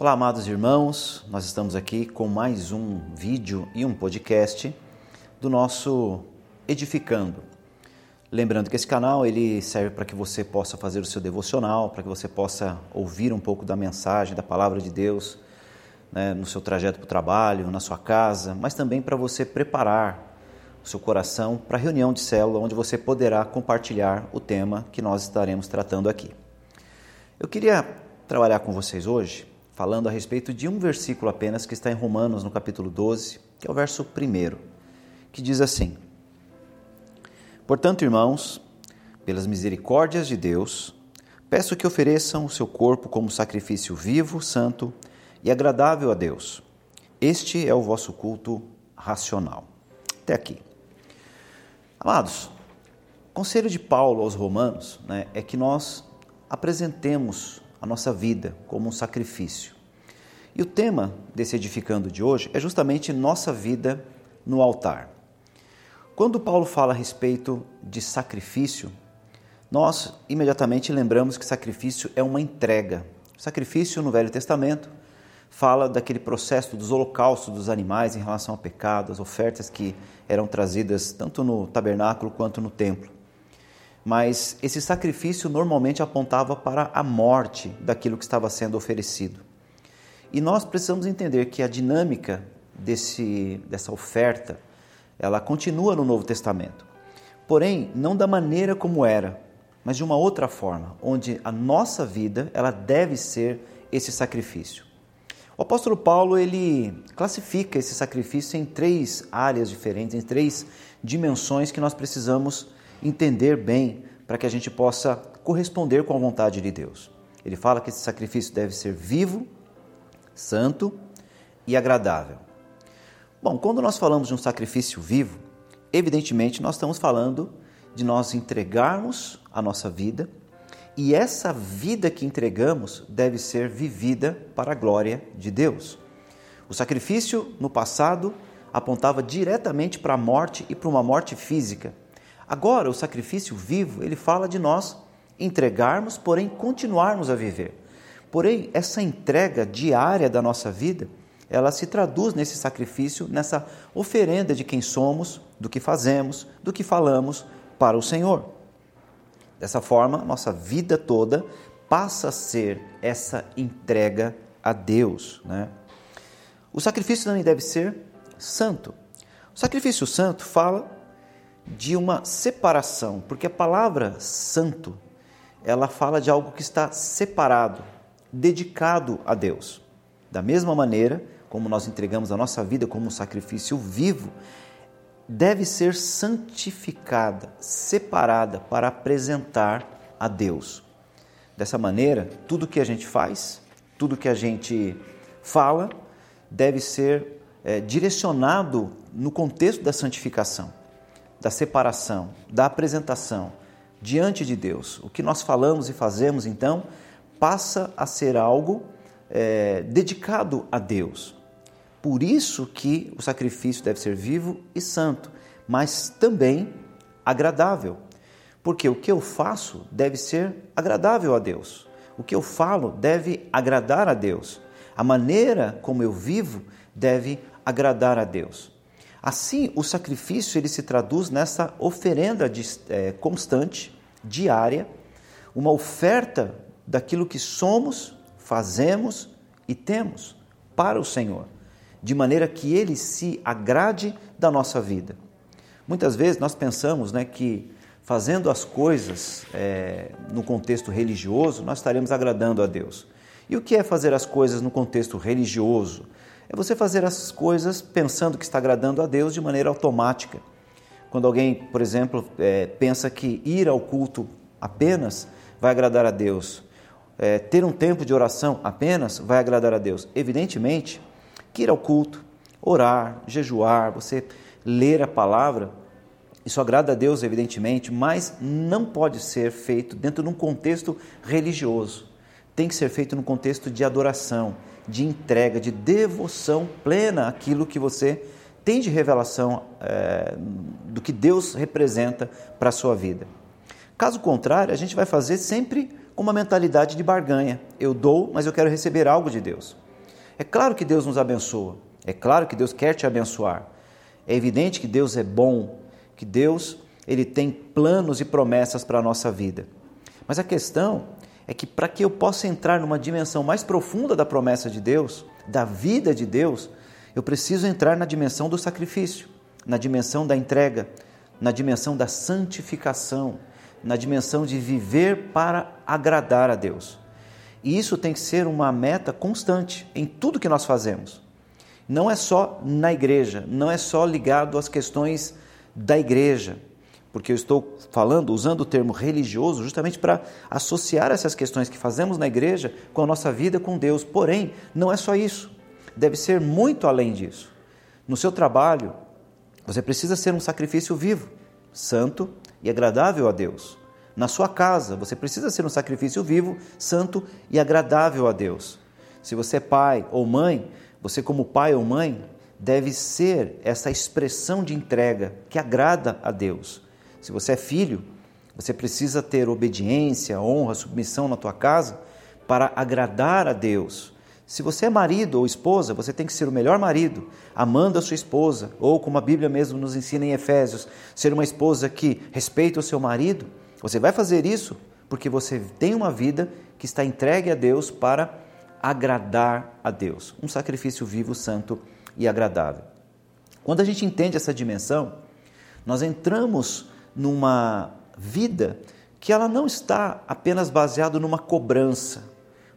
Olá, amados irmãos, nós estamos aqui com mais um vídeo e um podcast do nosso Edificando. Lembrando que esse canal ele serve para que você possa fazer o seu devocional, para que você possa ouvir um pouco da mensagem, da palavra de Deus né, no seu trajeto para o trabalho, na sua casa, mas também para você preparar o seu coração para a reunião de célula, onde você poderá compartilhar o tema que nós estaremos tratando aqui. Eu queria trabalhar com vocês hoje falando a respeito de um versículo apenas que está em Romanos, no capítulo 12, que é o verso 1, que diz assim: Portanto, irmãos, pelas misericórdias de Deus, peço que ofereçam o seu corpo como sacrifício vivo, santo e agradável a Deus. Este é o vosso culto racional. Até aqui. Amados, o conselho de Paulo aos Romanos né, é que nós apresentemos a nossa vida como um sacrifício. E o tema desse edificando de hoje é justamente nossa vida no altar. Quando Paulo fala a respeito de sacrifício, nós imediatamente lembramos que sacrifício é uma entrega. Sacrifício no Velho Testamento fala daquele processo dos holocaustos dos animais em relação ao pecado, as ofertas que eram trazidas tanto no tabernáculo quanto no templo mas esse sacrifício normalmente apontava para a morte daquilo que estava sendo oferecido. E nós precisamos entender que a dinâmica desse, dessa oferta, ela continua no Novo Testamento. Porém, não da maneira como era, mas de uma outra forma, onde a nossa vida, ela deve ser esse sacrifício. O apóstolo Paulo, ele classifica esse sacrifício em três áreas diferentes, em três dimensões que nós precisamos entender bem para que a gente possa corresponder com a vontade de Deus. Ele fala que esse sacrifício deve ser vivo, santo e agradável. Bom, quando nós falamos de um sacrifício vivo, evidentemente nós estamos falando de nós entregarmos a nossa vida e essa vida que entregamos deve ser vivida para a glória de Deus. O sacrifício no passado apontava diretamente para a morte e para uma morte física. Agora, o sacrifício vivo, ele fala de nós entregarmos, porém continuarmos a viver. Porém, essa entrega diária da nossa vida, ela se traduz nesse sacrifício, nessa oferenda de quem somos, do que fazemos, do que falamos para o Senhor. Dessa forma, nossa vida toda passa a ser essa entrega a Deus. Né? O sacrifício também deve ser santo. O sacrifício santo fala de uma separação, porque a palavra santo, ela fala de algo que está separado, dedicado a Deus. Da mesma maneira como nós entregamos a nossa vida como um sacrifício vivo, deve ser santificada, separada para apresentar a Deus. Dessa maneira, tudo que a gente faz, tudo que a gente fala, deve ser é, direcionado no contexto da santificação da separação, da apresentação diante de Deus. O que nós falamos e fazemos, então, passa a ser algo é, dedicado a Deus. Por isso que o sacrifício deve ser vivo e santo, mas também agradável. Porque o que eu faço deve ser agradável a Deus. O que eu falo deve agradar a Deus. A maneira como eu vivo deve agradar a Deus. Assim, o sacrifício ele se traduz nessa oferenda de, é, constante, diária, uma oferta daquilo que somos, fazemos e temos para o Senhor, de maneira que Ele se agrade da nossa vida. Muitas vezes nós pensamos né, que fazendo as coisas é, no contexto religioso, nós estaremos agradando a Deus. E o que é fazer as coisas no contexto religioso? é você fazer as coisas pensando que está agradando a Deus de maneira automática. Quando alguém, por exemplo, é, pensa que ir ao culto apenas vai agradar a Deus, é, ter um tempo de oração apenas vai agradar a Deus. Evidentemente que ir ao culto, orar, jejuar, você ler a palavra, isso agrada a Deus, evidentemente, mas não pode ser feito dentro de um contexto religioso. Tem que ser feito no contexto de adoração, de entrega, de devoção plena àquilo que você tem de revelação é, do que Deus representa para a sua vida. Caso contrário, a gente vai fazer sempre com uma mentalidade de barganha. Eu dou, mas eu quero receber algo de Deus. É claro que Deus nos abençoa, é claro que Deus quer te abençoar. É evidente que Deus é bom, que Deus ele tem planos e promessas para a nossa vida. Mas a questão é que para que eu possa entrar numa dimensão mais profunda da promessa de Deus, da vida de Deus, eu preciso entrar na dimensão do sacrifício, na dimensão da entrega, na dimensão da santificação, na dimensão de viver para agradar a Deus. E isso tem que ser uma meta constante em tudo que nós fazemos. Não é só na igreja, não é só ligado às questões da igreja, porque eu estou falando, usando o termo religioso, justamente para associar essas questões que fazemos na igreja com a nossa vida com Deus. Porém, não é só isso, deve ser muito além disso. No seu trabalho, você precisa ser um sacrifício vivo, santo e agradável a Deus. Na sua casa, você precisa ser um sacrifício vivo, santo e agradável a Deus. Se você é pai ou mãe, você, como pai ou mãe, deve ser essa expressão de entrega que agrada a Deus. Se você é filho, você precisa ter obediência, honra, submissão na tua casa para agradar a Deus. Se você é marido ou esposa, você tem que ser o melhor marido, amando a sua esposa, ou como a Bíblia mesmo nos ensina em Efésios, ser uma esposa que respeita o seu marido. Você vai fazer isso porque você tem uma vida que está entregue a Deus para agradar a Deus, um sacrifício vivo, santo e agradável. Quando a gente entende essa dimensão, nós entramos numa vida que ela não está apenas baseada numa cobrança,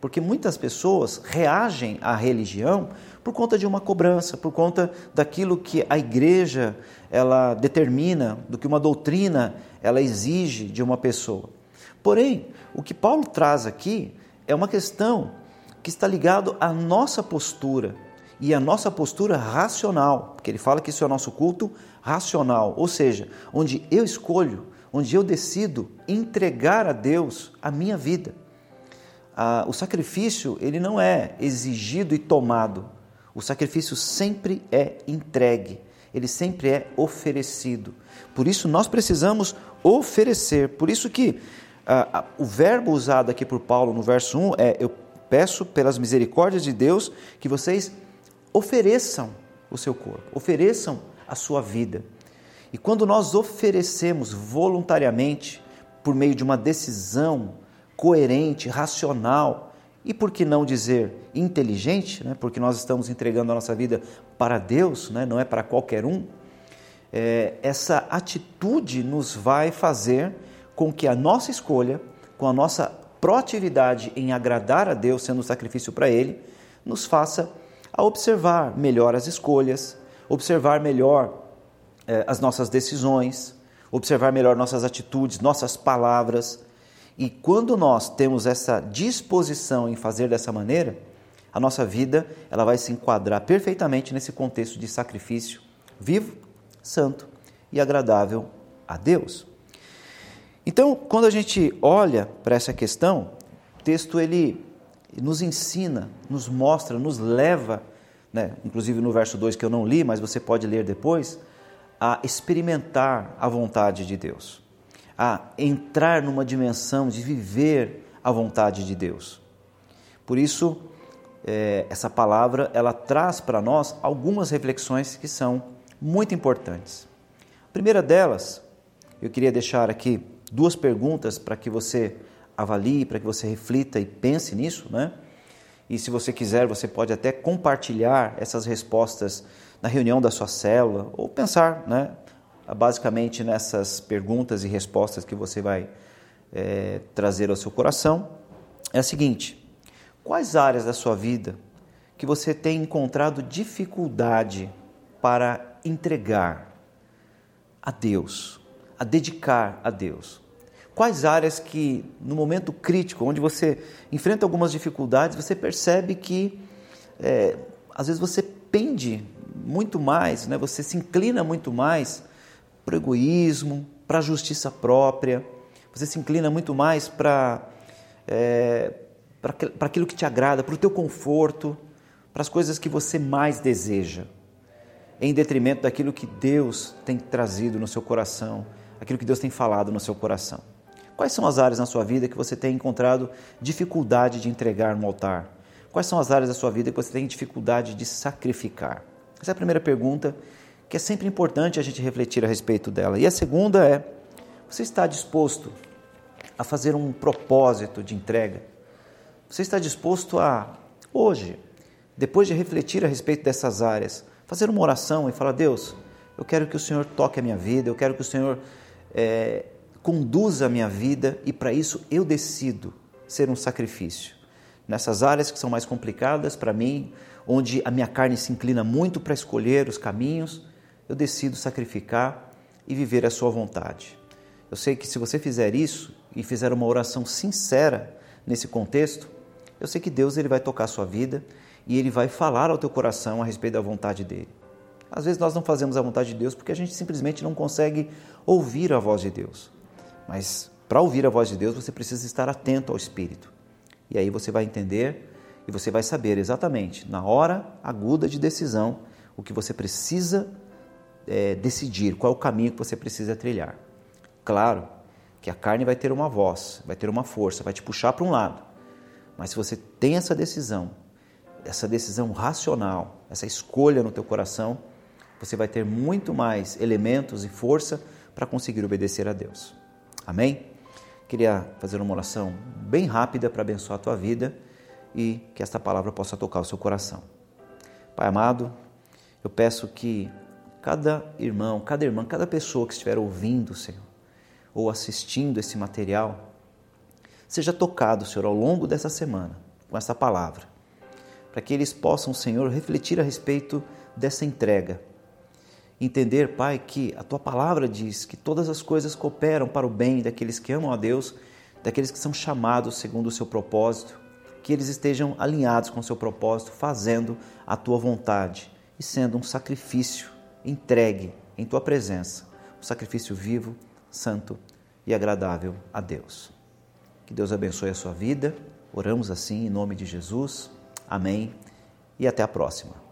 porque muitas pessoas reagem à religião por conta de uma cobrança, por conta daquilo que a igreja ela determina, do que uma doutrina ela exige de uma pessoa. Porém, o que Paulo traz aqui é uma questão que está ligado à nossa postura e à nossa postura racional, porque ele fala que isso é o nosso culto racional, ou seja, onde eu escolho, onde eu decido entregar a Deus a minha vida ah, o sacrifício ele não é exigido e tomado. O sacrifício sempre é entregue, ele sempre é oferecido. Por isso nós precisamos oferecer. Por isso que ah, o verbo usado aqui por Paulo no verso 1 é: Eu peço pelas misericórdias de Deus que vocês ofereçam o seu corpo, ofereçam a sua vida. E quando nós oferecemos voluntariamente, por meio de uma decisão, coerente, racional e, por que não dizer, inteligente, né? porque nós estamos entregando a nossa vida para Deus, né? não é para qualquer um, é, essa atitude nos vai fazer com que a nossa escolha, com a nossa proatividade em agradar a Deus, sendo um sacrifício para Ele, nos faça a observar melhor as escolhas, observar melhor é, as nossas decisões, observar melhor nossas atitudes, nossas palavras, e quando nós temos essa disposição em fazer dessa maneira, a nossa vida ela vai se enquadrar perfeitamente nesse contexto de sacrifício vivo, santo e agradável a Deus. Então, quando a gente olha para essa questão, o texto ele nos ensina, nos mostra, nos leva, né, inclusive no verso 2 que eu não li, mas você pode ler depois, a experimentar a vontade de Deus a entrar numa dimensão de viver a vontade de Deus. Por isso, é, essa palavra ela traz para nós algumas reflexões que são muito importantes. A primeira delas, eu queria deixar aqui duas perguntas para que você avalie, para que você reflita e pense nisso, né? E se você quiser, você pode até compartilhar essas respostas na reunião da sua célula ou pensar, né? basicamente nessas perguntas e respostas que você vai é, trazer ao seu coração, é a seguinte: quais áreas da sua vida que você tem encontrado dificuldade para entregar a Deus, a dedicar a Deus? Quais áreas que, no momento crítico, onde você enfrenta algumas dificuldades, você percebe que é, às vezes você pende muito mais, né? você se inclina muito mais para o egoísmo, para a justiça própria. Você se inclina muito mais para é, para aquilo que te agrada, para o teu conforto, para as coisas que você mais deseja, em detrimento daquilo que Deus tem trazido no seu coração, aquilo que Deus tem falado no seu coração. Quais são as áreas na sua vida que você tem encontrado dificuldade de entregar no altar? Quais são as áreas da sua vida que você tem dificuldade de sacrificar? Essa é a primeira pergunta que é sempre importante a gente refletir a respeito dela. E a segunda é: você está disposto a fazer um propósito de entrega? Você está disposto a, hoje, depois de refletir a respeito dessas áreas, fazer uma oração e falar: Deus, eu quero que o Senhor toque a minha vida, eu quero que o Senhor é, conduza a minha vida e para isso eu decido ser um sacrifício. Nessas áreas que são mais complicadas para mim, onde a minha carne se inclina muito para escolher os caminhos, eu decido sacrificar e viver a sua vontade. Eu sei que se você fizer isso e fizer uma oração sincera nesse contexto, eu sei que Deus ele vai tocar a sua vida e ele vai falar ao teu coração a respeito da vontade dele. Às vezes nós não fazemos a vontade de Deus porque a gente simplesmente não consegue ouvir a voz de Deus. Mas para ouvir a voz de Deus, você precisa estar atento ao Espírito. E aí você vai entender e você vai saber exatamente, na hora aguda de decisão, o que você precisa é, decidir, qual é o caminho que você precisa trilhar. Claro que a carne vai ter uma voz, vai ter uma força, vai te puxar para um lado. Mas se você tem essa decisão, essa decisão racional, essa escolha no teu coração, você vai ter muito mais elementos e força para conseguir obedecer a Deus. Amém? Queria fazer uma oração bem rápida para abençoar a tua vida e que esta palavra possa tocar o seu coração. Pai amado, eu peço que cada irmão, cada irmã, cada pessoa que estiver ouvindo, Senhor, ou assistindo esse material, seja tocado, Senhor, ao longo dessa semana com essa palavra, para que eles possam, Senhor, refletir a respeito dessa entrega. Entender, Pai, que a tua palavra diz que todas as coisas cooperam para o bem daqueles que amam a Deus, daqueles que são chamados segundo o seu propósito, que eles estejam alinhados com o seu propósito, fazendo a tua vontade e sendo um sacrifício entregue em tua presença, um sacrifício vivo, santo e agradável a Deus. Que Deus abençoe a sua vida. Oramos assim em nome de Jesus. Amém. E até a próxima.